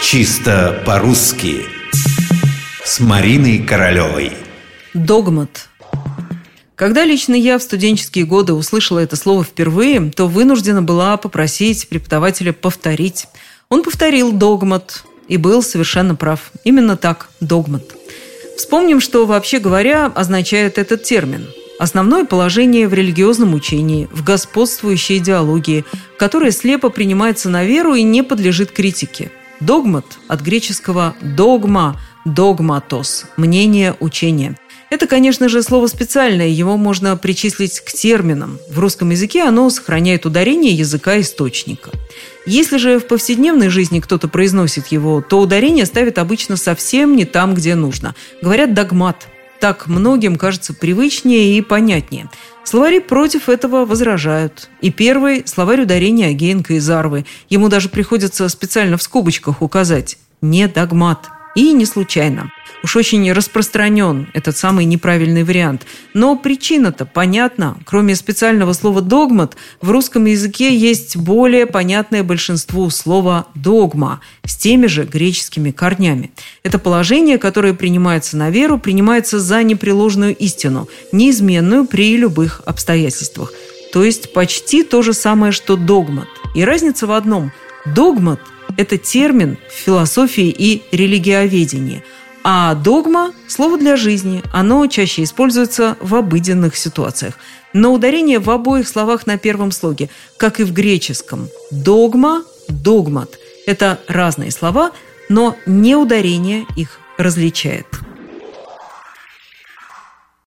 Чисто по-русски С Мариной Королевой Догмат Когда лично я в студенческие годы услышала это слово впервые, то вынуждена была попросить преподавателя повторить. Он повторил догмат и был совершенно прав. Именно так, догмат. Вспомним, что, вообще говоря, означает этот термин – Основное положение в религиозном учении, в господствующей идеологии, которая слепо принимается на веру и не подлежит критике. Догмат от греческого «догма», «догматос» – мнение, учение. Это, конечно же, слово специальное, его можно причислить к терминам. В русском языке оно сохраняет ударение языка источника. Если же в повседневной жизни кто-то произносит его, то ударение ставит обычно совсем не там, где нужно. Говорят «догмат», так многим кажется привычнее и понятнее. Словари против этого возражают. И первый – словарь ударения Агеенко и Зарвы. Ему даже приходится специально в скобочках указать «не догмат». И не случайно. Уж очень распространен этот самый неправильный вариант. Но причина-то понятна. Кроме специального слова «догмат», в русском языке есть более понятное большинству слово «догма» с теми же греческими корнями. Это положение, которое принимается на веру, принимается за непреложную истину, неизменную при любых обстоятельствах. То есть почти то же самое, что догмат. И разница в одном – догмат – это термин в философии и религиоведении – а догма – слово для жизни. Оно чаще используется в обыденных ситуациях. Но ударение в обоих словах на первом слоге, как и в греческом. Догма, догмат – это разные слова, но не ударение их различает.